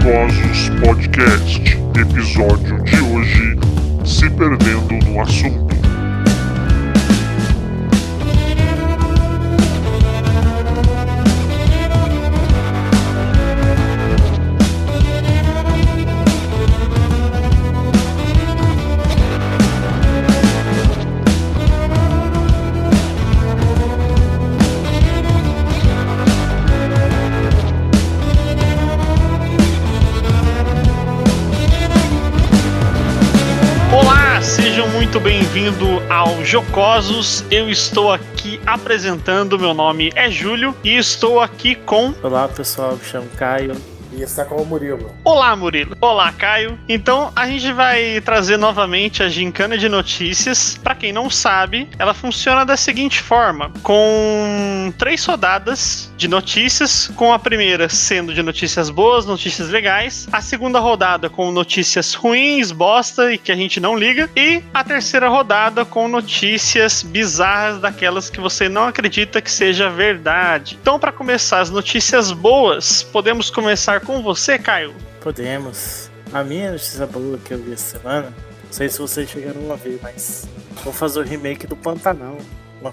Jocosos Podcast. Episódio de hoje: Se Perdendo no Assunto. Muito bem-vindos ao Jocosos. Eu estou aqui apresentando, meu nome é Júlio e estou aqui com. Olá pessoal, me chamo Caio. Está com o Murilo. Olá, Murilo. Olá, Caio. Então, a gente vai trazer novamente a gincana de notícias. Para quem não sabe, ela funciona da seguinte forma: com três rodadas de notícias, com a primeira sendo de notícias boas, notícias legais, a segunda rodada com notícias ruins, bosta e que a gente não liga, e a terceira rodada com notícias bizarras daquelas que você não acredita que seja verdade. Então, para começar as notícias boas, podemos começar com você, Caio. Podemos. A minha notícia boa que eu vi essa semana, não sei se vocês chegaram a ver, mas vou fazer o remake do Pantanal. Uma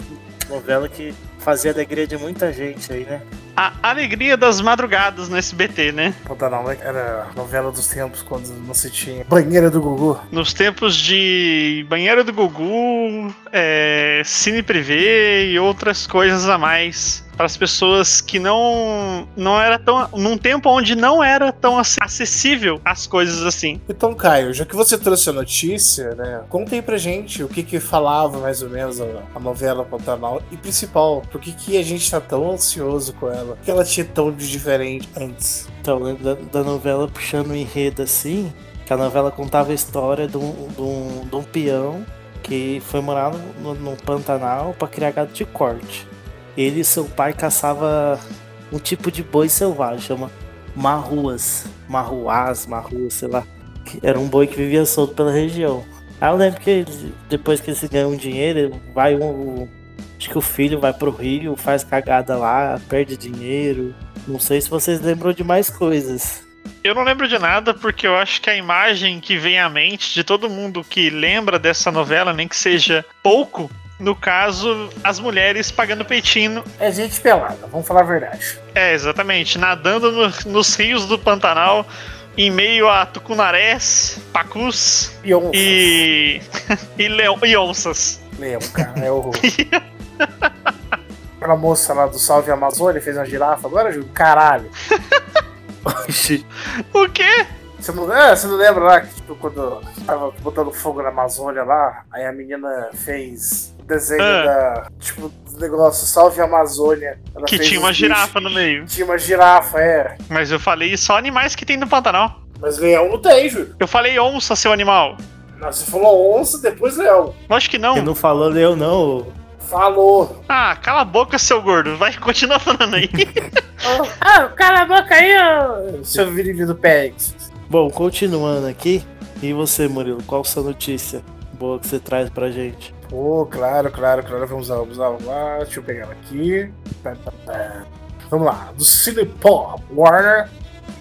novela que fazia alegria de muita gente aí, né? A alegria das madrugadas no SBT, né? Pantanal né? era a novela dos tempos quando não se tinha banheira do Gugu. Nos tempos de Banheiro do Gugu, é, Cine Privé e outras coisas a mais. Para as pessoas que não não era tão num tempo onde não era tão ac- acessível as coisas assim. Então, Caio, já que você trouxe a notícia, né? Conta aí pra gente o que que falava mais ou menos a, a novela Pantanal e principal, por que que a gente tá tão ansioso com ela? O que ela tinha tão de diferente antes? Então, eu lembro da, da novela puxando o enredo assim, que a novela contava a história de um, de um, de um peão que foi morar no, no Pantanal para criar gado de corte. Ele e seu pai caçava um tipo de boi selvagem, chama marruas, marruás, marruas, sei lá. Que era um boi que vivia solto pela região. Aí eu lembro que ele- depois que eles ganham dinheiro, vai um. Acho que o filho vai pro Rio, faz cagada lá, perde dinheiro. Não sei se vocês lembram de mais coisas. Eu não lembro de nada porque eu acho que a imagem que vem à mente de todo mundo que lembra dessa novela, nem que seja pouco, no caso, as mulheres pagando peitinho. É gente pelada, vamos falar a verdade. É, exatamente, nadando no- nos rios do Pantanal, em meio a tucunarés, pacus E onça. e, e, leão, e onças. Lembro, cara, é o. Aquela moça lá do Salve Amazônia fez uma girafa agora, Júlio? Caralho. Oxi. O quê? Você não, é, você não lembra lá que tipo, quando tava botando fogo na Amazônia lá, aí a menina fez o desenho Ah. da. Tipo, do negócio Salve Amazônia. Ela Que fez tinha uma bichos. girafa no meio. Tinha uma girafa, é. Mas eu falei só animais que tem no Pantanal. Mas leão não tem, Júlio. Eu falei onça, seu animal. Não, Você falou onça, depois leão. Lógico que não. Ele não falou eu não. Falou. Ah, cala a boca, seu gordo. Vai continuar falando aí. Ah, cala a boca aí, ô. Seu virilho do Pegs. Bom, continuando aqui. E você, Murilo, qual sua notícia boa que você traz pra gente? Pô, claro, claro, claro. Vamos lá, vamos lá, vamos lá. Deixa eu pegar ela aqui. Tá, tá, tá. Vamos lá. Do Cinepop Warner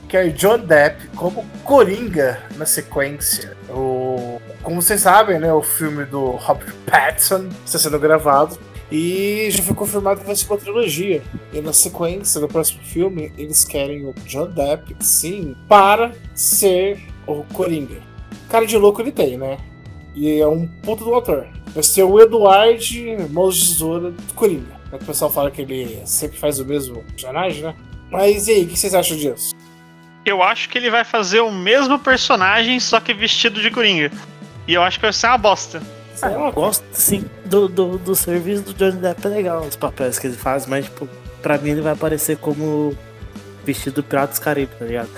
quer John Depp como Coringa na sequência. O, como vocês sabem, né, o filme do Robert Pattinson está sendo gravado. E já foi confirmado que vai ser uma trilogia. E na sequência do próximo filme, eles querem o John Depp, sim, para ser o Coringa. Cara de louco ele tem, né? E é um puto do ator. Vai ser o Eduard Mãos de Tesoura do Coringa. O pessoal fala que ele sempre faz o mesmo personagem, né? Mas e aí, o que vocês acham disso? Eu acho que ele vai fazer o mesmo personagem, só que vestido de coringa. E eu acho que vai ser uma bosta. Ah, eu gosto, sim, do, do, do serviço do Johnny Depp é legal, os papéis que ele faz, mas, tipo, pra mim ele vai aparecer como vestido do Piratas Caribe, tá ligado?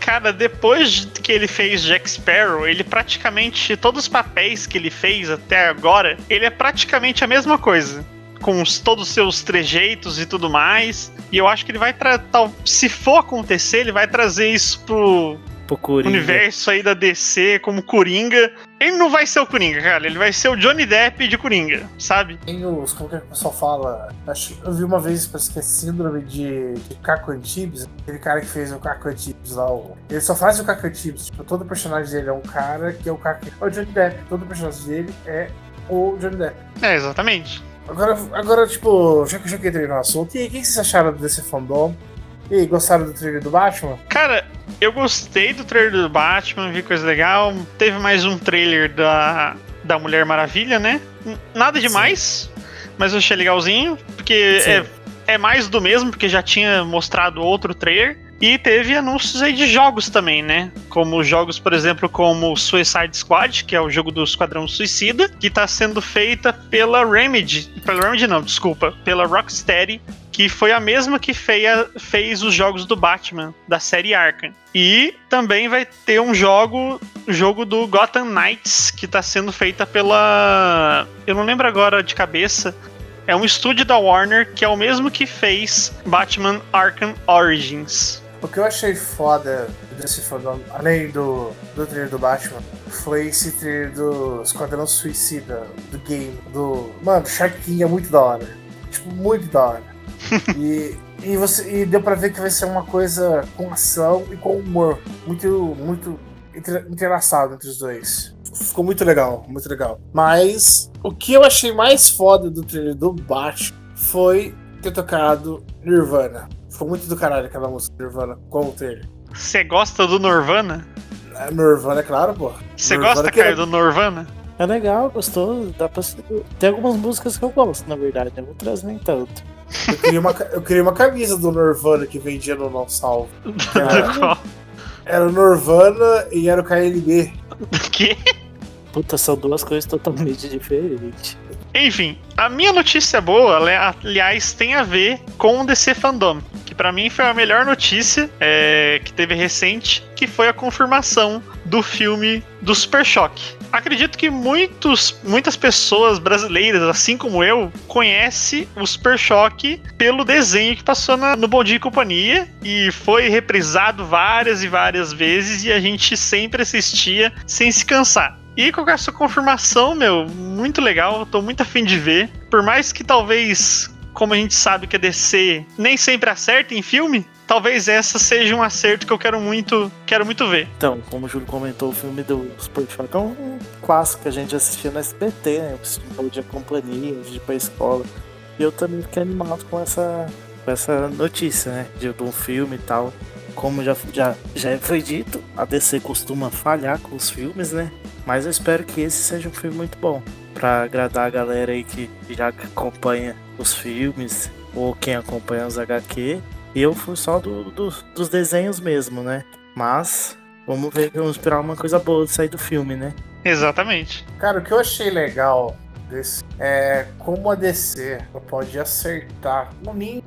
Cara, depois que ele fez Jack Sparrow, ele praticamente. Todos os papéis que ele fez até agora, ele é praticamente a mesma coisa. Com os- todos os seus trejeitos e tudo mais. E eu acho que ele vai tratar. Se for acontecer, ele vai trazer isso pro, Pro Coringa. universo aí da DC como Coringa. Ele não vai ser o Coringa, cara. Ele vai ser o Johnny Depp de Coringa, sabe? Tem os. Como que o pessoal fala? Acho, eu vi uma vez, parece que é síndrome de, de Caco Antibes. Aquele cara que fez o Caco Antibes lá. O, ele só faz o Caco Antibes. Tipo, todo personagem dele é um cara que é o Caco. É o Johnny Depp. Todo personagem dele é o Johnny Depp. É, exatamente. Agora, agora tipo, já que eu já entrei no assunto, e aí, o que vocês acharam desse fandom? E aí, gostaram do trailer do Batman? Cara, eu gostei do trailer do Batman, vi coisa legal. Teve mais um trailer da, da Mulher Maravilha, né? Nada demais, mas eu achei legalzinho, porque Sim. é, é mais do mesmo, porque já tinha mostrado outro trailer. E teve anúncios aí de jogos também, né? Como jogos, por exemplo, como Suicide Squad, que é o jogo do Esquadrão Suicida, que tá sendo feita pela Remedy. Pela Remedy não, desculpa. Pela Rocksteady, que foi a mesma que feia- fez os jogos do Batman, da série Arkham. E também vai ter um jogo, jogo do Gotham Knights, que tá sendo feita pela. Eu não lembro agora de cabeça. É um estúdio da Warner que é o mesmo que fez Batman Arkham Origins. O que eu achei foda desse fandom, além do, do trailer do Batman, foi esse trailer do Esquadrão Suicida, do game, do. Mano, Shark King é muito da hora. Tipo, muito da hora. e, e, você, e deu pra ver que vai ser uma coisa com ação e com humor. Muito, muito entre- entrelaçado entre os dois. Ficou muito legal, muito legal. Mas o que eu achei mais foda do trailer do Batman foi ter tocado Nirvana. Ficou muito do caralho aquela música Nirvana com o trailer. Você gosta do Nirvana? É, Nirvana, é claro, pô. Você Nirvana gosta, cara, é- do Nirvana? É legal, gostou. Dá pra... Tem algumas músicas que eu gosto, na verdade. né? Outras nem tanto. Eu queria, uma, eu queria uma camisa do Nirvana que vendia no Não Salvo. Do qual? Era o Nirvana e era o KLB. Do quê? Puta, são duas coisas totalmente diferentes. Enfim, a minha notícia boa, ali- aliás, tem a ver com o DC Fandom, que pra mim foi a melhor notícia é, que teve recente, que foi a confirmação do filme do Super Choque. Acredito que muitos, muitas pessoas brasileiras, assim como eu, conhecem o Super Choque pelo desenho que passou na- no Bom Dia e Companhia e foi reprisado várias e várias vezes e a gente sempre assistia sem se cansar. E com essa confirmação, meu, muito legal, tô muito afim de ver. Por mais que talvez, como a gente sabe que a DC nem sempre acerta em filme, talvez essa seja um acerto que eu quero muito, quero muito ver. Então, como o Júlio comentou, o filme do Choque é um clássico que a gente assistia no SBT, né? O de companhia, de ir pra escola. E eu também fiquei animado com essa, com essa notícia, né? De um filme e tal. Como já, já, já foi dito, a DC costuma falhar com os filmes, né? Mas eu espero que esse seja um filme muito bom. Pra agradar a galera aí que já acompanha os filmes ou quem acompanha os HQ. E eu fui só do, do- dos desenhos mesmo, né? Mas vamos ver que vamos esperar uma coisa boa de sair do filme, né? Exatamente. Cara, o que eu achei legal desse é como a DC pode acertar no mínimo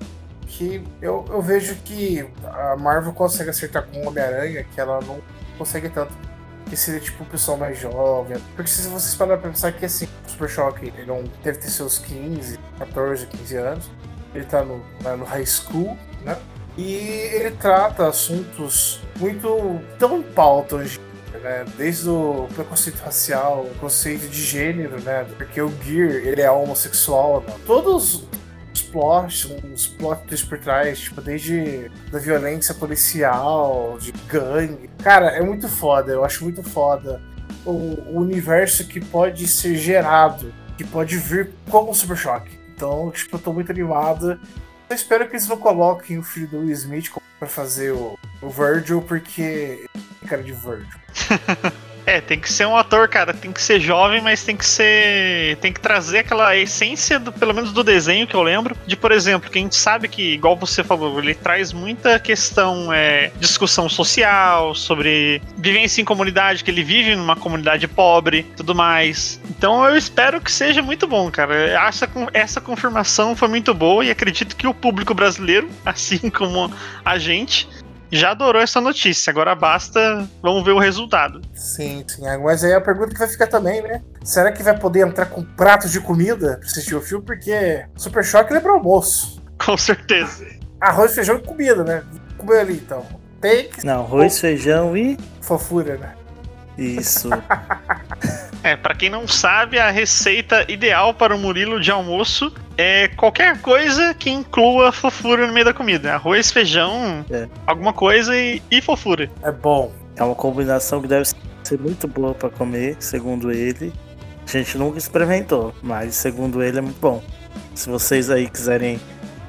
que eu, eu vejo que a Marvel consegue acertar com o Homem-Aranha, que ela não consegue tanto. Que seria tipo o pessoal mais jovem. Porque se vocês pararem pra pensar que assim, o Super Choque, ele não deve ter seus 15, 14, 15 anos. Ele tá no, né, no high school, né? E ele trata assuntos muito tão em pauta hoje né? Desde o preconceito racial, o conceito de gênero, né? Porque o Gear, ele é homossexual, né? Todos os plots, os plot twists por trás, tipo, desde da violência policial, de gangue. Cara, é muito foda, eu acho muito foda o, o universo que pode ser gerado, que pode vir como um Super Choque. Então, tipo, eu tô muito animado. Eu espero que eles não coloquem o filho do Will Smith pra fazer o, o Virgil, porque tem cara de Virgil. É, tem que ser um ator, cara, tem que ser jovem, mas tem que ser. Tem que trazer aquela essência, do, pelo menos do desenho que eu lembro. De, por exemplo, que a gente sabe que, igual você falou, ele traz muita questão, é, discussão social, sobre vivência em comunidade, que ele vive numa comunidade pobre tudo mais. Então eu espero que seja muito bom, cara. Essa, essa confirmação foi muito boa e acredito que o público brasileiro, assim como a gente, já adorou essa notícia. Agora basta, vamos ver o resultado. Sim, sim. Mas aí a pergunta que vai ficar também, né? Será que vai poder entrar com pratos de comida pra assistir o filme? Porque Super Choque lembra almoço. Com certeza. Arroz, feijão e comida, né? Comer ali então. tem que Não, arroz, feijão e. fofura, né? Isso. É, pra quem não sabe, a receita ideal para o Murilo de almoço é qualquer coisa que inclua fofura no meio da comida. Arroz, feijão, É. alguma coisa e, e fofura. É bom. É uma combinação que deve ser muito boa pra comer, segundo ele. A gente nunca experimentou, mas segundo ele é muito bom. Se vocês aí quiserem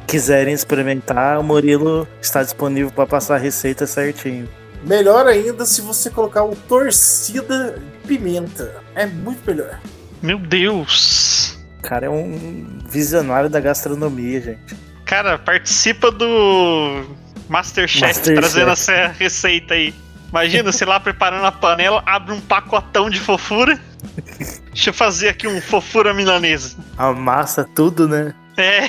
quiserem experimentar, o Murilo está disponível para passar a receita certinho. Melhor ainda se você colocar o torcida de pimenta. É muito melhor. Meu Deus! O cara é um visionário da gastronomia, gente. Cara, participa do Masterchef, Masterchef. trazendo essa receita aí. Imagina, sei lá, preparando a panela, abre um pacotão de fofura. Deixa eu fazer aqui um fofura milanesa. Amassa tudo, né? É,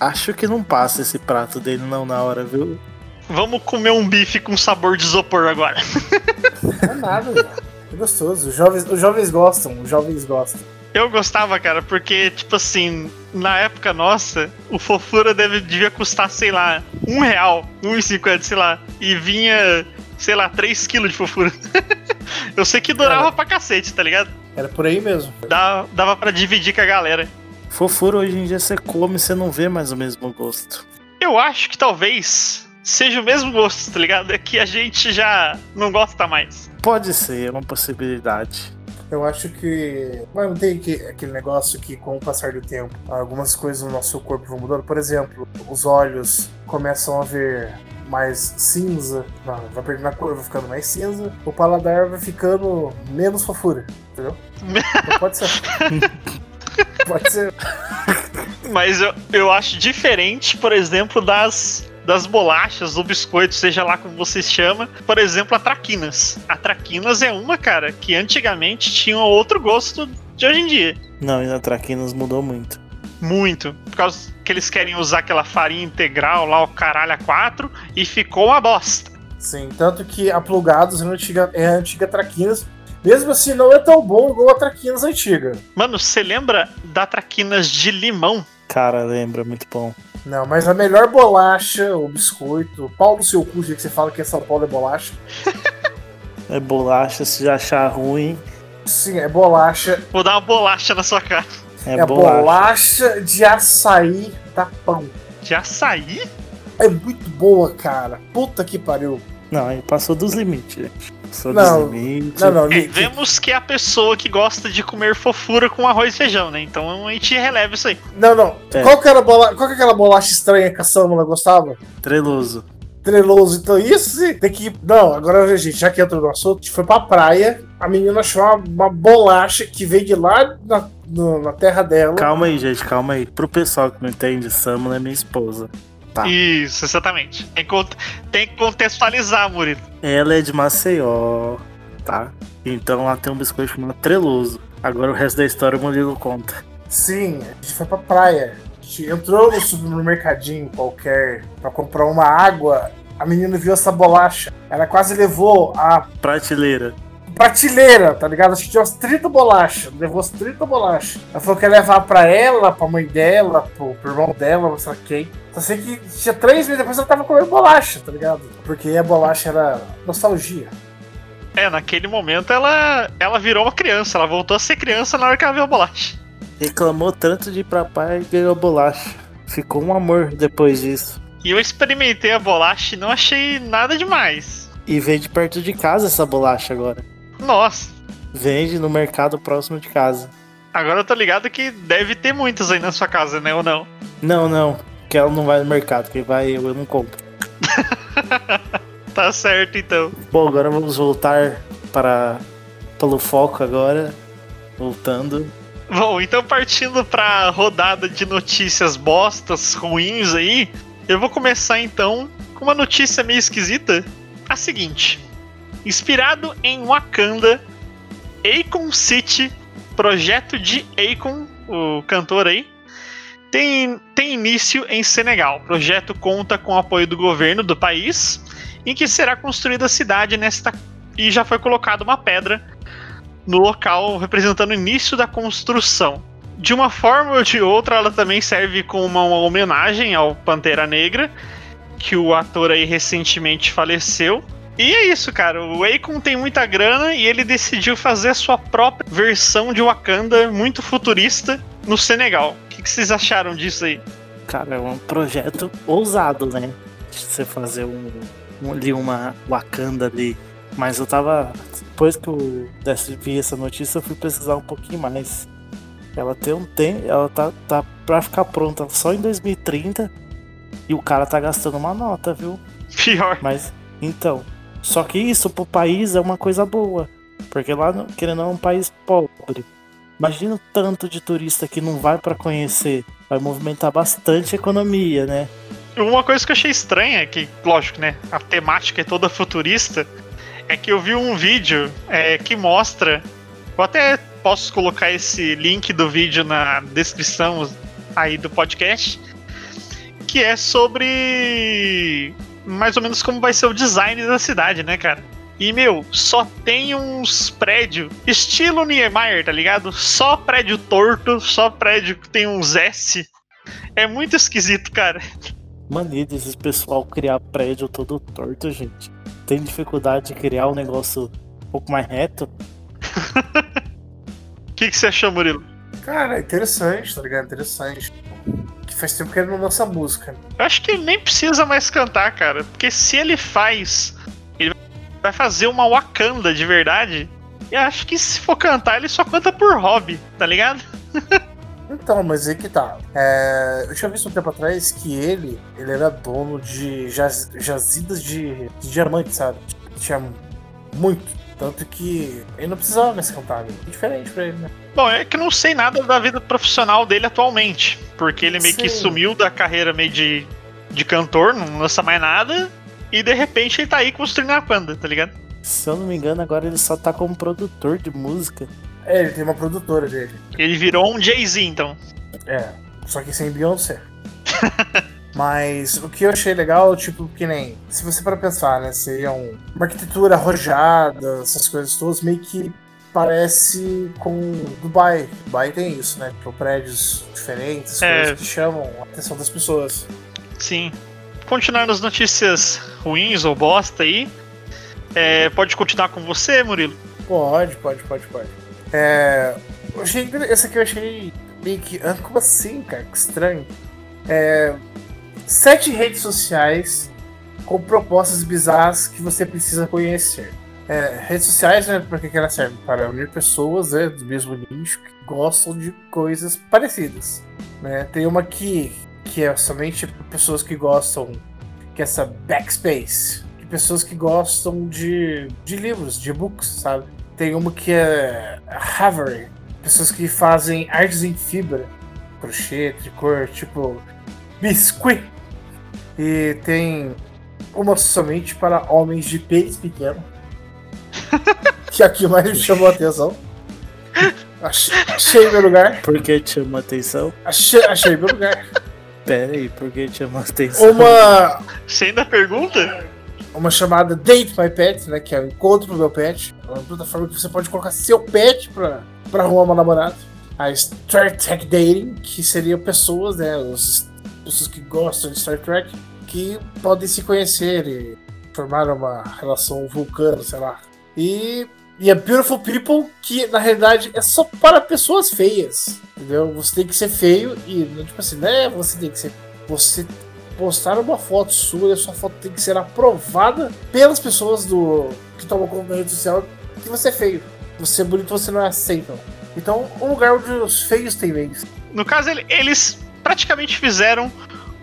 Acho que não passa esse prato dele não na hora, viu? vamos comer um bife com sabor de isopor agora. Não é nada, velho. É gostoso. Os jovens, os jovens gostam, os jovens gostam. Eu gostava, cara, porque, tipo assim, na época nossa, o fofura deve, devia custar, sei lá, um real, um cinquenta, sei lá. E vinha, sei lá, 3 quilos de fofura. Eu sei que durava Cara. pra cacete, tá ligado? Era por aí mesmo. Dava, dava pra dividir com a galera. Fofura hoje em dia você come e você não vê mais o mesmo gosto. Eu acho que talvez seja o mesmo gosto, tá ligado? É que a gente já não gosta mais. Pode ser, é uma possibilidade. Eu acho que. Mas não tem que, aquele negócio que, com o passar do tempo, algumas coisas no nosso corpo vão mudando. Por exemplo, os olhos começam a ver mais cinza, não, vai perdendo a cor, vai ficando mais cinza. O paladar vai ficando menos fofura, entendeu? Então pode ser. pode ser. Mas eu, eu acho diferente, por exemplo, das, das bolachas ou biscoitos, seja lá como você chama. Por exemplo, a traquinas. A traquinas é uma, cara, que antigamente tinha outro gosto de hoje em dia. Não, e na Traquinas mudou muito. Muito. Por causa que eles querem usar aquela farinha integral lá, o caralho a quatro, e ficou uma bosta. Sim, tanto que a Plugados é a antiga, é a antiga Traquinas. Mesmo assim, não é tão bom igual a Traquinas antiga. Mano, você lembra da traquinas de limão? Cara, lembra, muito bom. Não, mas a melhor bolacha, o biscoito, pau no seu cu, já que você fala que é São Paulo é bolacha. É bolacha, se já achar ruim, Sim, é bolacha. Vou dar uma bolacha na sua cara. é, É, bolacha. bolacha de açaí da pão. De açaí? É muito boa, cara. Puta que pariu. Não, aí passou dos limites, gente. Passou Não. Não, não, É, vemos que é a pessoa que gosta de comer fofura com arroz e feijão, né? Então a gente releva isso aí. Não, não. É. Qual, que era a bola... Qual que é aquela bolacha estranha que a Samula gostava? Treloso. Treloso, então isso sim, tem que. Não, agora, gente, já que entrou no assunto, a gente foi pra praia, a menina achou uma, uma bolacha que veio de lá na, no- na terra dela. Calma aí, gente, calma aí. Pro pessoal que não entende, Samula é minha esposa. Tá. Isso, exatamente. Tem que, cont- tem que contextualizar, Murilo. Ela é de Maceió, tá? Então lá tem um biscoito chamado Treloso. Agora o resto da história o Murilo conta. Sim, a gente foi pra praia. A gente entrou no supermercadinho qualquer pra comprar uma água. A menina viu essa bolacha. Ela quase levou a Prateleira. Prateleira, tá ligado? Acho que tinha umas 30 bolachas. Levou as 30 bolachas. Ela falou que ia levar pra ela, pra mãe dela, pro, pro irmão dela, não sei lá quem. Só sei que tinha três meses depois ela tava comendo bolacha, tá ligado? Porque a bolacha era nostalgia. É, naquele momento ela, ela virou uma criança. Ela voltou a ser criança na hora que ela viu a bolacha. Reclamou tanto de ir pra praia e ganhou bolacha. Ficou um amor depois disso. E eu experimentei a bolacha e não achei nada demais. E vende perto de casa essa bolacha agora. Nossa, Vende no mercado próximo de casa. agora eu tô ligado que deve ter muitas aí na sua casa, né? Ou não? Não, não. Que ela não vai no mercado. Quem vai eu, eu não compro. Tá certo então. Bom, agora vamos voltar para pelo foco agora. Voltando. Bom, então partindo pra rodada de notícias bostas, ruins aí, eu vou começar então com uma notícia meio esquisita. A seguinte: inspirado em Wakanda, Akon City, projeto de Akon, o cantor aí, tem, tem início em Senegal. O projeto conta com o apoio do governo do país, em que será construída a cidade nesta e já foi colocada uma pedra no local representando o início da construção. De uma forma ou de outra, ela também serve como uma, uma homenagem ao Pantera Negra que o ator aí recentemente faleceu. E é isso, cara. O Akon tem muita grana e ele decidiu fazer a sua própria versão de Wakanda muito futurista no Senegal. O que, que vocês acharam disso aí? Cara, é um projeto ousado, né? Você fazer um, um, ali uma Wakanda ali. Mas eu tava. Depois que eu vi essa notícia, eu fui pesquisar um pouquinho mais. Ela tem um tempo. Ela tá, tá pra ficar pronta só em 2030. E o cara tá gastando uma nota, viu? Pior. Mas, então. Só que isso pro país é uma coisa boa. Porque lá, querendo ou não, é um país pobre. Imagina o tanto de turista que não vai pra conhecer. Vai movimentar bastante a economia, né? Uma coisa que eu achei estranha, que, lógico, né? A temática é toda futurista, é que eu vi um vídeo é, que mostra. Eu até posso colocar esse link do vídeo na descrição aí do podcast. Que é sobre mais ou menos como vai ser o design da cidade, né, cara? E, meu, só tem uns prédios, estilo Niemeyer, tá ligado? Só prédio torto, só prédio que tem uns S. É muito esquisito, cara. Mania desses pessoal criar prédio todo torto, gente. Tem dificuldade de criar um negócio um pouco mais reto. O que, que você achou, Murilo? Cara, interessante, tá ligado? Interessante. Faz tempo que ele não lança música. Eu acho que ele nem precisa mais cantar, cara. Porque se ele faz, ele vai fazer uma Wakanda de verdade. E acho que se for cantar, ele só canta por hobby, tá ligado? Então, mas aí que tá. É, eu tinha visto um tempo atrás que ele, ele era dono de jaz, jazidas de, de diamante, sabe? Tinha muito. Tanto que ele não precisava mais cantar, né? É diferente pra ele, né? Bom, é que eu não sei nada da vida profissional dele atualmente. Porque ele meio que sumiu da carreira meio de, de cantor, não lança mais nada. E de repente ele tá aí construindo a Wakanda, tá ligado? Se eu não me engano, agora ele só tá como produtor de música. É, ele tem uma produtora dele. Ele virou um Jay-Z, então. É, só que sem Beyoncé. Mas o que eu achei legal, tipo, que nem. Se você para pensar, né? Seria um- uma arquitetura arrojada, essas coisas todas, meio que parece com Dubai. Dubai tem isso, né? Tipo, prédios diferentes, É. coisas que chamam a atenção das pessoas. Sim. Continuando as notícias ruins ou bosta aí. é, pode continuar com você, Murilo? Pode, pode, pode, pode. É. Eu achei. Essa aqui eu achei meio que. Como assim, cara? Que estranho. É. Sete redes sociais com propostas bizarras que você precisa conhecer. É, redes sociais, né? Pra que que elas servem? Para unir pessoas né, do mesmo nicho que gostam de coisas parecidas. Né? Tem uma aqui que é somente para pessoas que gostam, que é essa Backspace. Que pessoas que gostam de, de livros, de e-books, sabe? Tem uma que é Havery. Pessoas que fazem artes em fibra, crochê, tricô, tipo biscuit. E tem uma somente para homens de pênis pequeno. que aqui mais me chamou a atenção. Achei, achei meu lugar. Por que te chama atenção? Achei, achei meu lugar. Pera aí, por que te chama atenção? Uma, Você ainda pergunta? uma chamada Date My Pet, né? Que é o encontro do meu pet. É uma plataforma que você pode colocar seu pet pra, pra arrumar uma namorada. A Star Trek Dating, que seria pessoas, né? Os, pessoas que gostam de Star Trek, que podem se conhecer e formar uma relação vulcana, sei lá. E, e a Beautiful People, que na realidade é só para pessoas feias. Entendeu? Você tem que ser feio e, tipo assim, né? Você tem que ser. Você postar uma foto sua e a sua foto tem que ser aprovada pelas pessoas do que tomam conta da rede social que você é feio. Você é bonito, você não é aceito. Então, um lugar onde os feios têm vez. No caso, ele- eles praticamente fizeram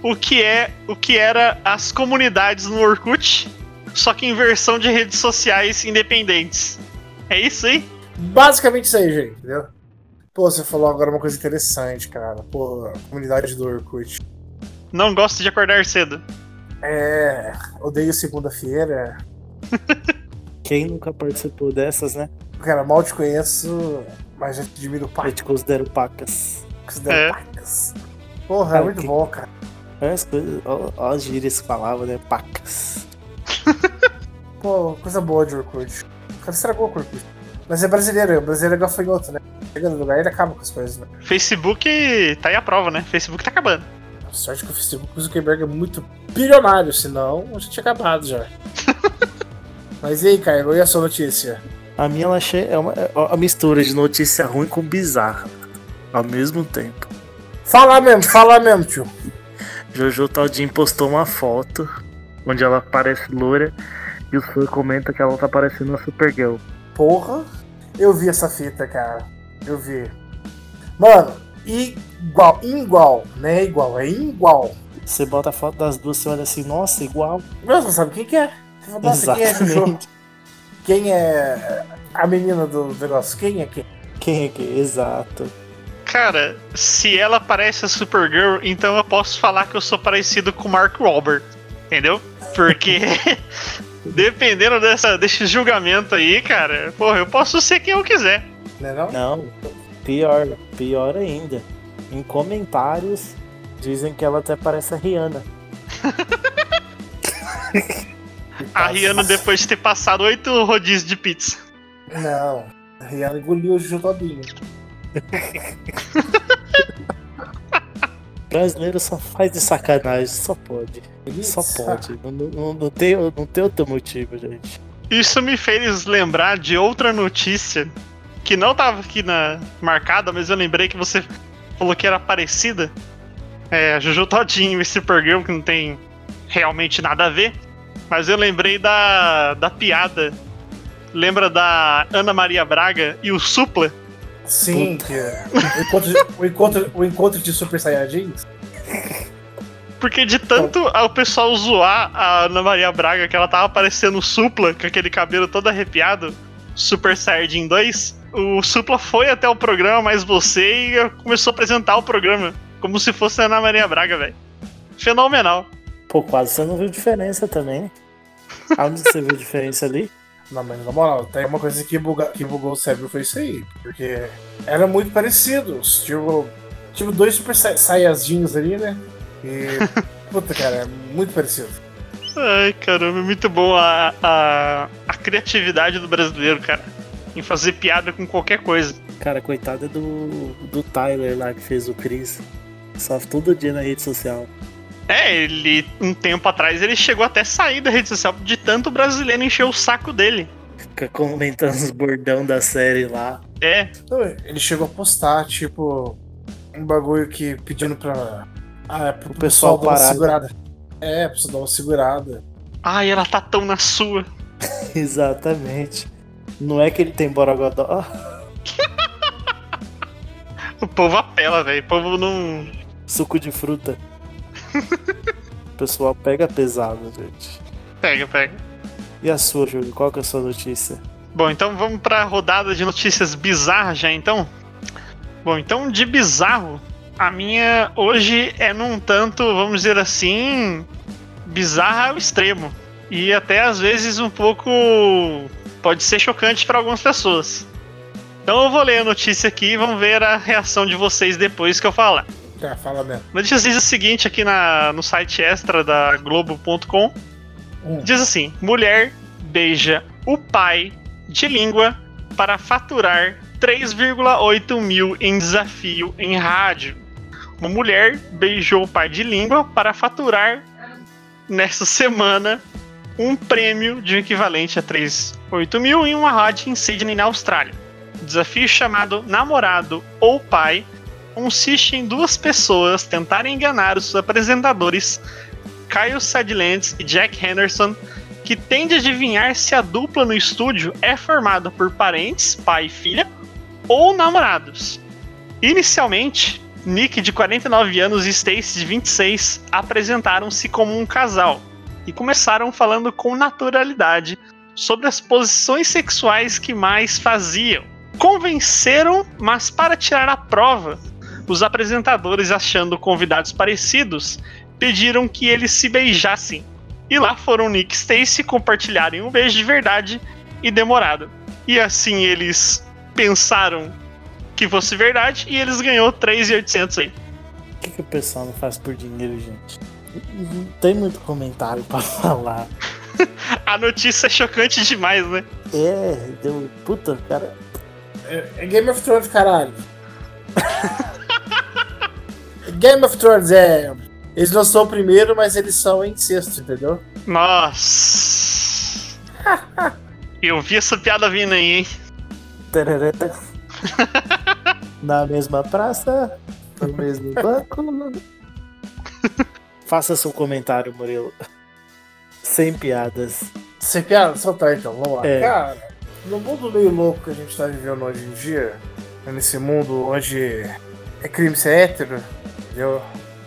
o que é o que era as comunidades no Orkut, só que em versão de redes sociais independentes. É isso aí? Basicamente isso aí, gente, entendeu? Pô, você falou agora uma coisa interessante, cara. Pô, a comunidade do Orkut. Não gosto de acordar cedo. É. Odeio segunda-feira. Quem nunca participou dessas, né? Cara, mal te conheço, mas já te admiro Eu pacas. te considero pacas. Considero É. pacas. Porra, é muito que- bom, cara. Olha as coisas, ó, ó as gírias que falava, né? Pacas. Pô, coisa boa de Orkut. O cara estragou o Orkut. Mas é brasileiro, o brasileiro é gafanhoto, né? Chega no lugar ele acaba com as coisas, né? Facebook tá aí a prova, né? Facebook tá acabando. Sorte que o Facebook Zuckerberg é muito bilionário, senão a gente tinha acabado já. Mas e aí, Caio, e a sua notícia? A minha ela achei, é uma, é uma mistura de notícia ruim com bizarra. Ao mesmo tempo. Fala mesmo, fala mesmo, tio. Jojo Todinho postou uma foto onde ela parece loura e o fã comenta que ela tá parecendo uma Supergirl. Porra, eu vi essa fita, cara. Eu vi. Mano, igual, igual, não é igual, é igual. Você bota a foto das duas, você olha assim, nossa, igual. Mas não sabe quem que é? Você Nossa, quem é? Quem é a menina do negócio? Quem é quem? Quem é quem? Exato. Cara, se ela parece a Supergirl, então eu posso falar que eu sou parecido com o Mark Wahlberg. Entendeu? Porque dependendo dessa, desse julgamento aí, cara, porra, eu posso ser quem eu quiser. Não é não? Não, pior, pior ainda. Em comentários dizem que ela até parece a Rihanna. a Rihanna depois de ter passado oito rodízios de pizza. Não, a Rihanna engoliu o Juju todinho. Brasileiro só faz de sacanagem, só pode. Só pode. Não, não, não, tem, não tem outro motivo, gente. Isso me fez lembrar de outra notícia que não tava aqui na marcada, mas eu lembrei que você falou que era parecida. É, Juju Todinho e Supergirl, que não tem realmente nada a ver. Mas eu lembrei da, da piada. Lembra da Ana Maria Braga e o Supla? Sim, que é o encontro, de, o, encontro, o encontro de Super Saiyajins. Porque de tanto o pessoal zoar a Ana Maria Braga que ela tava parecendo Supla, com aquele cabelo todo arrepiado, Super Saiyajin 2, o Supla foi até o programa, mas você e começou a apresentar o programa. Como se fosse a Ana Maria Braga, velho. Fenomenal. Pô, quase você não viu diferença também. Aonde você viu diferença ali? Não, mas na moral, tem uma coisa que, buga, que bugou o cérebro foi isso aí. Porque era muito parecido. Tipo, tipo dois super saiazinhos ali, né? E. puta, cara, é muito parecido. Ai, caramba, é muito bom a, a, a criatividade do brasileiro, cara. Em fazer piada com qualquer coisa. Cara, coitada do, do Tyler lá que fez o Chris. Sofre todo dia na rede social. É, ele, um tempo atrás, ele chegou até a sair da rede social de tanto brasileiro encher o saco dele. Fica comentando os bordão da série lá. É. Ele chegou a postar, tipo, um bagulho que pedindo pra. Ah, é pro o pessoal, pessoal dar uma segurada. É, pra dar uma segurada. Ai, ela tá tão na sua. Exatamente. Não é que ele tem borogodó? o povo apela, velho. O povo não. Suco de fruta. O pessoal pega pesado, gente. Pega, pega. E a sua, Júlio? Qual que é a sua notícia? Bom, então vamos pra rodada de notícias bizarras já, então? Bom, então de bizarro, a minha hoje é num tanto, vamos dizer assim, bizarra ao extremo. E até às vezes um pouco pode ser chocante para algumas pessoas. Então eu vou ler a notícia aqui e vamos ver a reação de vocês depois que eu falar. Tá, fala mesmo. Notícia diz o seguinte aqui na, no site extra da Globo.com. Hum. Diz assim: mulher beija o pai de língua para faturar 3,8 mil em desafio em rádio. Uma mulher beijou o pai de língua para faturar nessa semana um prêmio de um equivalente a 3,8 mil em uma rádio em Sydney, na Austrália. O desafio chamado Namorado ou Pai consiste em duas pessoas tentarem enganar os apresentadores Kyle Sadlands e Jack Henderson, que tende a adivinhar se a dupla no estúdio é formada por parentes, pai e filha, ou namorados. Inicialmente, Nick, de 49 anos, e Stacy, de 26, apresentaram-se como um casal e começaram falando com naturalidade sobre as posições sexuais que mais faziam. Convenceram, mas para tirar a prova, os apresentadores, achando convidados parecidos, pediram que eles se beijassem. E lá foram Nick e Stacy compartilharem um beijo de verdade e demorado. E assim eles pensaram que fosse verdade e eles ganhou 3,800 aí. O que, que o pessoal não faz por dinheiro, gente? Não tem muito comentário para falar. A notícia é chocante demais, né? É, deu. Puta, cara. É, é Game of Thrones, caralho. Game of Thrones é Eles não são o primeiro, mas eles são em sexto, entendeu? Nossa. Eu vi essa piada vindo aí, hein? Na mesma praça, no mesmo banco. Faça seu comentário, Murilo. Sem piadas. Sem piada, soltar então, vamos lá. É. Cara, no mundo meio louco que a gente tá vivendo hoje em dia, nesse mundo onde é crime ser hétero, entendeu?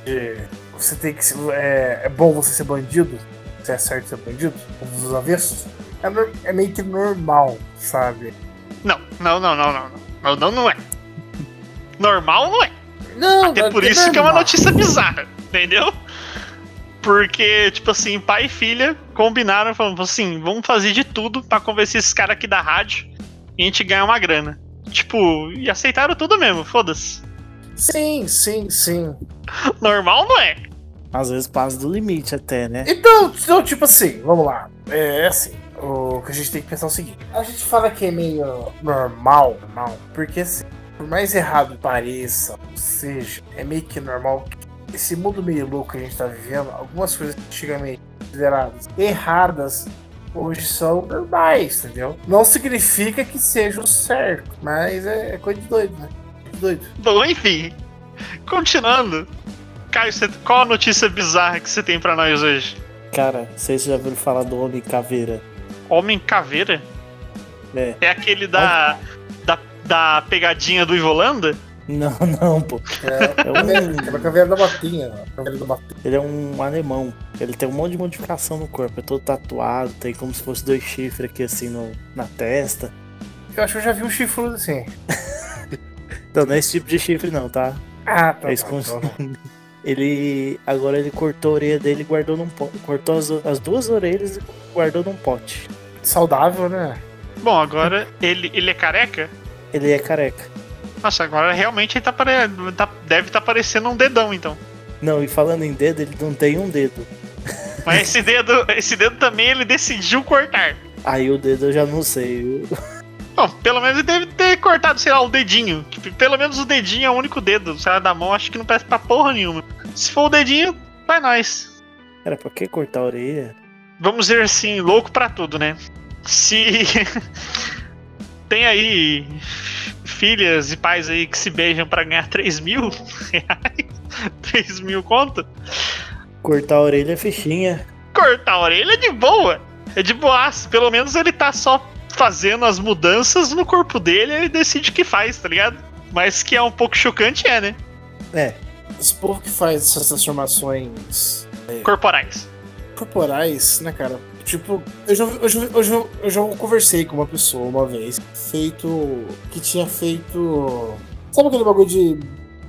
E você tem que ser, é, é bom você ser bandido, se é certo ser bandido, dos avessos. É, é meio que normal, sabe? Não, não, não, não, não. Não, não, não é. Normal não é. Não, Até por isso que é uma notícia bizarra, entendeu? Porque, tipo assim, pai e filha combinaram, falando assim, vamos fazer de tudo pra convencer esses caras aqui da rádio e a gente ganhar uma grana. Tipo, e aceitaram tudo mesmo, foda-se. Sim, sim, sim. Normal não é. Às vezes passa do limite até, né? Então, então, tipo assim, vamos lá. É assim, o que a gente tem que pensar é o seguinte. A gente fala que é meio normal, normal, porque assim, por mais errado que pareça, ou seja, é meio que normal que esse mundo meio louco que a gente tá vivendo, algumas coisas que antigamente consideradas erradas, hoje são normais, entendeu? Não significa que seja o certo, mas é, é coisa de doido, né? Doido. Bom, enfim. Continuando. Caio, você- qual a notícia bizarra que você tem pra nós hoje? Cara, vocês já ouviram falar do Homem Caveira? Homem Caveira? É. É aquele da, da, da pegadinha do Ivolanda? Não, não, pô. É, É um- aquela caveira da botinha, ó. Caveira da botinha. Ele é um alemão. Ele tem um monte de modificação no corpo. É todo tatuado, tem como se fosse dois chifres aqui assim no, na testa. Eu acho que eu já vi um chifrudo assim. Então, não é esse tipo de chifre não, tá? Ah, tá. É isso tá, então. Ele. Agora ele cortou a orelha dele e guardou num pote. Cortou as, as duas orelhas e guardou num pote. Saudável, né? Bom, agora ele, ele é careca? Ele é careca. Nossa, agora realmente ele tá, pare... tá- deve estar parecendo um dedão, então. Não, e falando em dedo, ele não tem um dedo. Mas esse dedo, esse dedo também ele decidiu cortar. Aí o dedo eu já não sei. Eu- Bom, pelo menos ele deve ter cortado, sei lá, o dedinho. Pelo menos o dedinho é o único dedo. Sei lá, da mão, acho que não presta pra porra nenhuma. Se for o dedinho, vai nós. Cara, pra que cortar a orelha? Vamos dizer assim, louco pra tudo, né? Se tem aí filhas e pais aí que se beijam pra ganhar 3 mil reais, 3 mil conto, Cortar a orelha é fichinha. cortar a orelha é de boa. É de boas. Pelo menos ele tá só fazendo as mudanças no corpo dele e ele decide o que faz, tá ligado? Mas que é um pouco chocante, é, né? É, Esse povo que faz essas transformações Corporais. corporais, né, cara? Tipo, eu já, eu, já, eu, já, eu já conversei com uma pessoa uma vez, feito. que tinha feito. Sabe aquele bagulho de.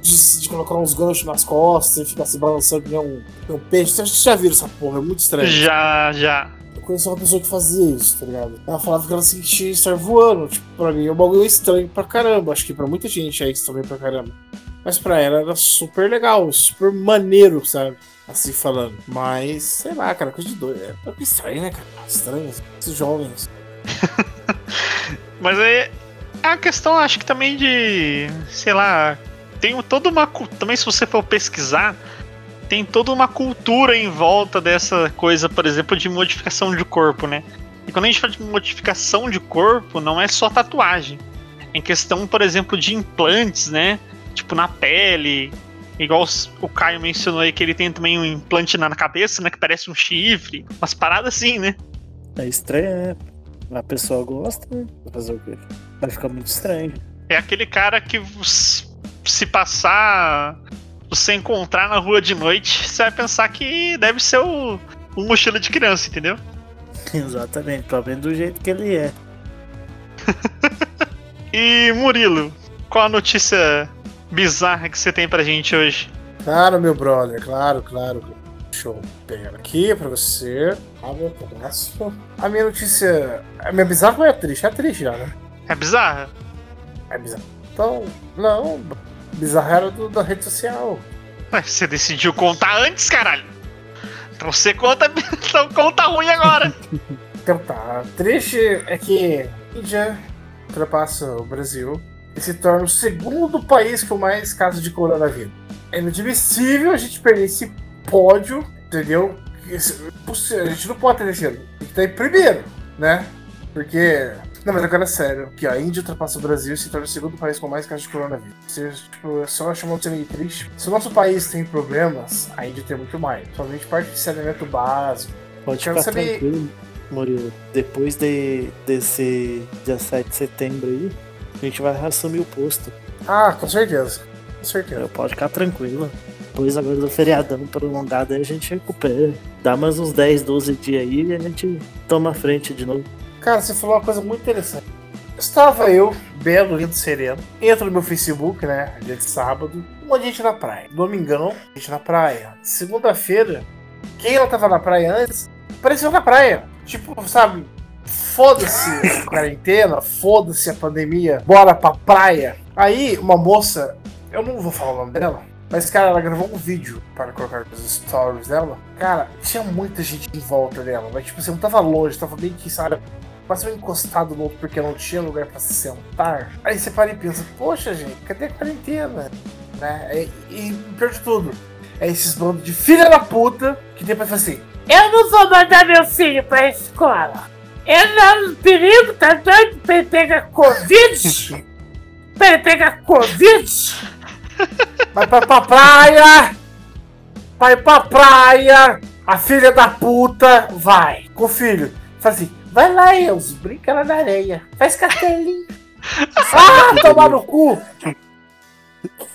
de, de colocar uns ganchos nas costas e ficar se balançando que nem um, um peixe? Vocês já viram essa porra? É muito estranho. Já, já. Eu conheci uma pessoa que fazia isso, tá ligado? Ela falava que ela sentia estar voando. Tipo, pra mim é um bagulho estranho pra caramba. Acho que pra muita gente é estranho pra caramba. Mas pra ela era super legal, super maneiro, sabe? Assim falando. Mas, sei lá, cara, coisa de doido. É um estranho, né, cara? Estranho. Esses jovens. Mas é, é uma questão, acho que também de. Sei lá. Tem toda uma. Também, se você for pesquisar, tem toda uma cultura em volta dessa coisa, por exemplo, de modificação de corpo, né? E quando a gente fala de modificação de corpo, não é só tatuagem. Em questão, por exemplo, de implantes, né? Tipo na pele. Igual o Caio mencionou aí que ele tem também um implante na cabeça, né? Que parece um chifre. Umas paradas assim, né? é estranho, né? A pessoa gosta, né? Vai fazer o quê? Vai ficar muito estranho. É aquele cara que se passar, você encontrar na rua de noite, você vai pensar que deve ser o, um mochila de criança, entendeu? Exatamente, pelo menos do jeito que ele é. E Murilo, qual a notícia bizarra que você tem pra gente hoje? Claro, meu brother, claro, claro. Deixa eu pegar aqui pra você. Abre o pedaço. A minha notícia. A minha bizarra é triste, é triste já, né? É bizarra? É bizarro. Então, não. Bizarra era do, da rede social. Ué, você decidiu contar antes, caralho. Então você conta, então conta ruim agora. Então tá. Triste é que a Índia ultrapassa o Brasil e se torna o segundo país com mais casos de coronavírus. É inadmissível a gente perder esse pódio, entendeu? Esse- A gente não pode ter terceiro. Tem que estar em primeiro, né? Porque. Não, mas agora é sério. Ó, a Índia ultrapassa o Brasil e se torna o segundo país com mais casos de coronavírus. Você, tipo, só chamou de ser meio triste. Se o nosso país tem problemas, a Índia tem muito mais. Somente parte de saneamento básico. Pode Quero ficar saber- tranquilo, Murilo. Depois de, desse dia 7 de setembro aí, a gente vai assumir o posto. Ah, com certeza. Com certeza. Pode ficar tranquilo. Depois agora do feriadão prolongado aí a gente recupera. Dá mais uns 10, 12 dias aí e a gente toma a frente de novo. Cara, você falou uma coisa muito interessante. Estava eu, belo, lindo, sereno. Entro no meu Facebook, né? Dia de sábado. Um de gente na praia. Domingão, gente na praia. Segunda-feira, quem ela tava na praia antes, apareceu na praia. Tipo, sabe? Foda-se a quarentena, foda-se a pandemia, bora pra praia. Aí, uma moça, eu não vou falar o nome dela, mas, cara, ela gravou um vídeo para colocar nos stories dela. Cara, tinha muita gente em volta dela, mas, tipo, você não tava longe, tava meio que, sabe, meio encostado no outro porque não tinha lugar pra se sentar. Aí você para e pensa, poxa, gente, cadê a quarentena? Né? E, e pior de tudo, é esses bandos de filha da puta que depois fala assim, Eu não vou mandar meu filho pra escola. Ele é um perigo, tá doido pra ele pegar Covid? pra ele pegar Covid? vai pra, pra praia, vai pra praia, a filha da puta vai com o filho. Fala assim, vai lá, Enzo, brinca lá na areia, faz castelinho. ah, tomar no cu!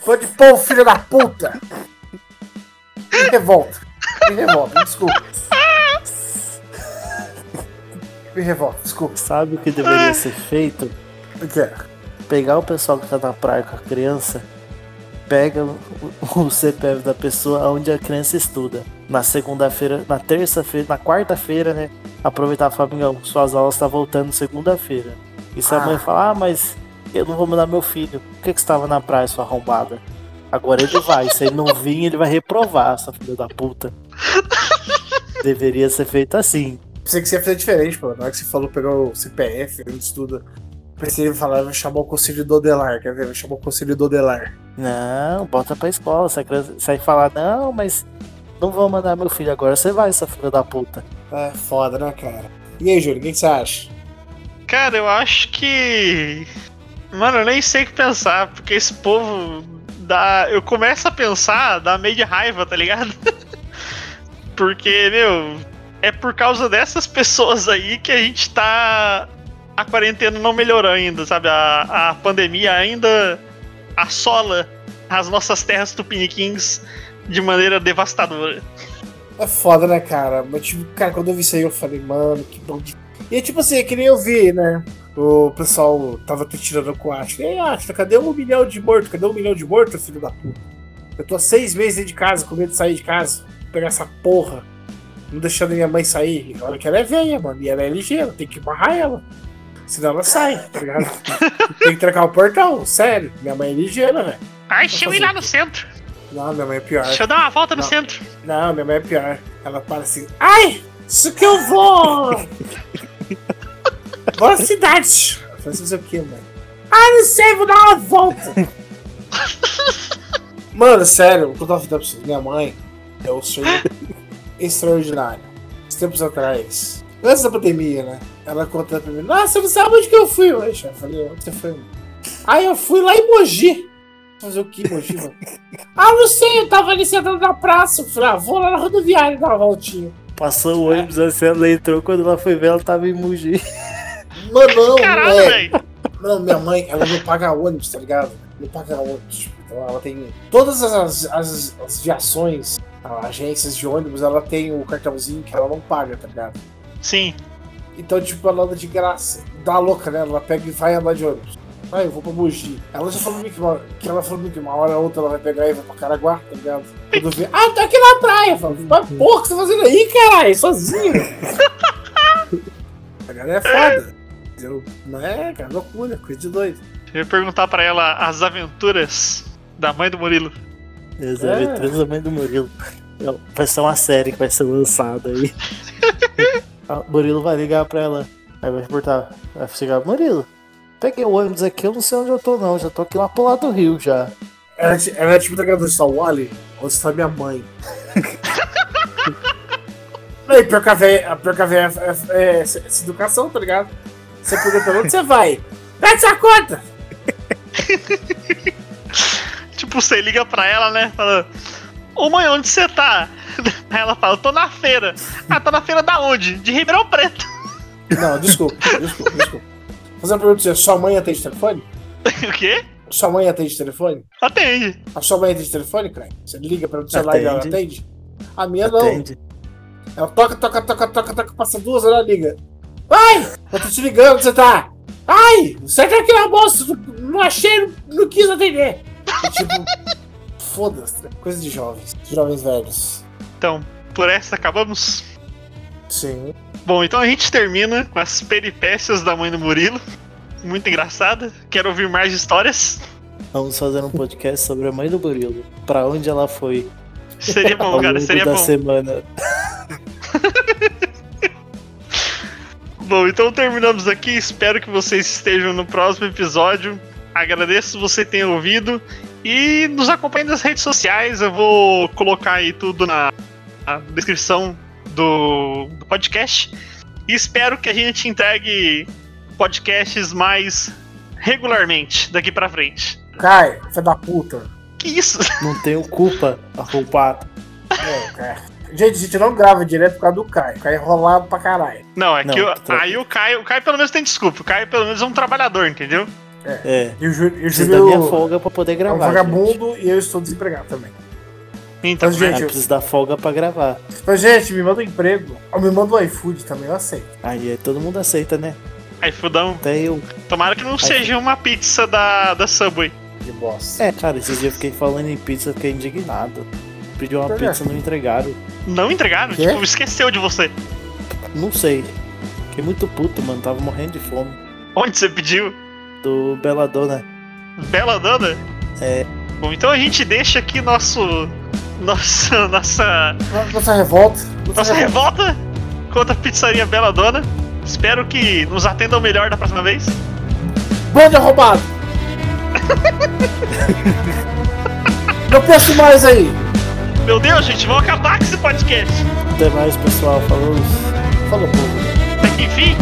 Pode pôr, filho da puta! Me revolta, me revolta, me desculpa. Me revolta, desculpa. Sabe o que deveria ser feito? O que é? Pegar o pessoal que tá na praia com a criança, pega o, o CPF da pessoa onde a criança estuda. Na segunda-feira, na terça-feira, na quarta-feira, né? Aproveitar e falar, amigão, suas aulas tá voltando segunda-feira. E se a Ah. mãe falar, ah, mas eu não vou mandar meu filho. Por que, que você tava na praia, sua arrombada? Agora ele vai. Se ele não vir, ele vai reprovar, essa filha da puta. Deveria ser feito assim. Pensei que você ia fazer diferente, pô. Na hora que você falou pegar o CPF, onde estuda. Pensei em falar, vai chamar o conselho Dodelar, quer ver? Vai chamar o conselho Dodelar. Não, bota pra escola. Se a criança sair falar, não, mas não vou mandar meu filho agora, você vai, essa filha da puta. É foda, né, cara? E aí, Júlio, o que você acha? Cara, eu acho que. Mano, eu nem sei o que pensar, porque esse povo dá. Eu começo a pensar, dá meio de raiva, tá ligado? porque, meu, é por causa dessas pessoas aí que a gente tá. A quarentena não melhorou ainda, sabe? A, a pandemia ainda assola as nossas terras tupiniquins de maneira devastadora. É foda, né, cara? Mas, tipo, cara, quando eu vi isso aí, eu falei, mano, que bom de. E tipo assim, é que nem eu vi, né? O pessoal tava te tirando com o Atila. E aí, Atila, cadê um milhão de morto? Cadê um milhão de morto, filho da puta? Eu tô há seis meses dentro de casa, com medo de sair de casa. Pegar essa porra. Não deixando minha mãe sair. Olha que ela é velha, mano. E ela é ligeira, tem que barrar ela. Senão ela sai, tá ligado? tem que trancar o portão, sério. Minha mãe é ligeira, velho. Ai, deixa eu ir lá no centro. Não, minha mãe é pior. Deixa eu dar uma volta no Não. centro. Não, minha mãe é pior. Ela para assim, ai, isso que eu vou! vou à cidade! Eu falei, o que, mãe? Ah, não sei, vou dar uma volta! Mano, sério, o que eu tava falando pra vocês, minha mãe é um ser extraordinário. Tempos atrás, antes da pandemia, né? Ela contou pra mim, nossa, você não sabe onde que eu fui hoje? Eu falei, onde você foi? Aí eu fui lá em Mogi. Fazer o que mano? Ah, não sei, eu tava ali sentado na praça. Eu falei, ah, vou lá na rodoviária dar uma voltinha. Passou o ônibus assim, ela entrou, quando ela foi ver, ela tava em Mugi. Mano, não, Caralho, é. velho. Não, minha mãe, ela não paga ônibus, tá ligado? Não paga ônibus. Então ela tem. Todas as, as, as viações, agências de ônibus, ela tem o cartãozinho que ela não paga, tá ligado? Sim. Então, tipo, ela anda de graça. Dá louca, né? Ela pega e vai andar de ônibus. Vai, eu vou pra Mogi. Ela já falou que uma, que ela falou que uma hora ou outra ela vai pegar e vai pra Caraguá, tá ligado? Quando vê, ah, tá aqui na praia. Eu falo, mas porra, o que você tá fazendo aí, caralho? Sozinho. A galera é foda. Eu, não é, cara, loucura, coisa de doido. Eu ia perguntar pra ela as aventuras da mãe do Murilo. As É. aventuras da mãe do Murilo. Não, Vai ser uma série que vai ser lançada aí. Ah, O Murilo vai ligar pra ela. Aí vai reportar. Vai chegar, Murilo, peguei o ônibus aqui, eu não sei onde eu tô não. Já tô aqui lá pro lado do rio já. É ela é tipo daquela do Star Wally, onde está minha mãe. Não, e pior que a véia, pior que a véia é, é, é essa educação, tá ligado? Você pergunta pra onde você vai? Pede sua conta! Tipo, você liga pra ela, né? Fala, ô mãe, onde você tá? Aí ela fala, tô na feira. Ah, tá na feira da onde? De Ribeirão Preto. Não, desculpa, desculpa, desculpa. Fazer uma pergunta pra você, sua mãe atende telefone? o quê? Sua mãe atende telefone? Atende. A sua mãe atende telefone, cara? Você liga pra o celular e ela Atende. atende? A minha não. Atende. Ela toca, toca, toca, toca, toca, passa duas horas, ela liga. Vai! Eu tô te ligando, você tá? Ai! Você tá aqui na bolsa? Não achei, não, não quis atender. É tipo, foda-se. Coisa de jovens. Jovens velhos. Então, por essa acabamos. Sim. Bom, então a gente termina com as peripécias da mãe do Murilo. Muito engraçada. Quero ouvir mais histórias. Vamos fazer um podcast sobre a mãe do Burilo. Pra onde ela foi Seria bom, cara, seria da bom. semana. Bom, então terminamos aqui. Espero que vocês estejam no próximo episódio. Agradeço você ter ouvido. E nos acompanhe nas redes sociais. Eu vou colocar aí tudo na, na descrição do, do podcast. E espero que a gente entregue podcasts mais regularmente daqui pra frente. Cai, filho da puta. Que isso? Não tenho culpa arrombado. É, cara. Gente, a gente não grava direto por causa do Caio. Caio é enrolado pra caralho. Não, é Não, que o- tá tranquilo. aí o Caio, o Caio pelo menos tem desculpa. O Caio pelo menos é um trabalhador, entendeu? É. E o Júlio, o Preciso da minha folga pra poder é um gravar. gente. vagabundo e eu estou desempregado também. Então, Mas? Ah, gente, preciso da folga pra gravar. Mas, gente, me manda um emprego. Ou me manda um iFood também, eu aceito. Aí aí todo mundo aceita, né? aí fudão. Até eu. Tomara que não seja uma pizza da, da Subway. De bosta. É, cara, esses dias eu fiquei falando em pizza, eu fiquei indignado. Pedi uma pizza, não entregaram. Não entregaram? Quê? Tipo, esqueceu de você. Não sei. Fiquei muito puto, mano. Tava morrendo de fome. Onde você pediu? Do Belladonna. Bela Dana? É. Bom, então a gente deixa aqui nosso. Nossa. Nossa. Nossa revolta. Nossa revolta contra a pizzaria Bela Dona. Espero que nos atendam melhor da próxima vez. Bando arrombado! Não penso mais aí! Meu Deus, gente, vamos acabar com esse podcast. Até mais, pessoal. Falou. Falou, povo. Até que enfim.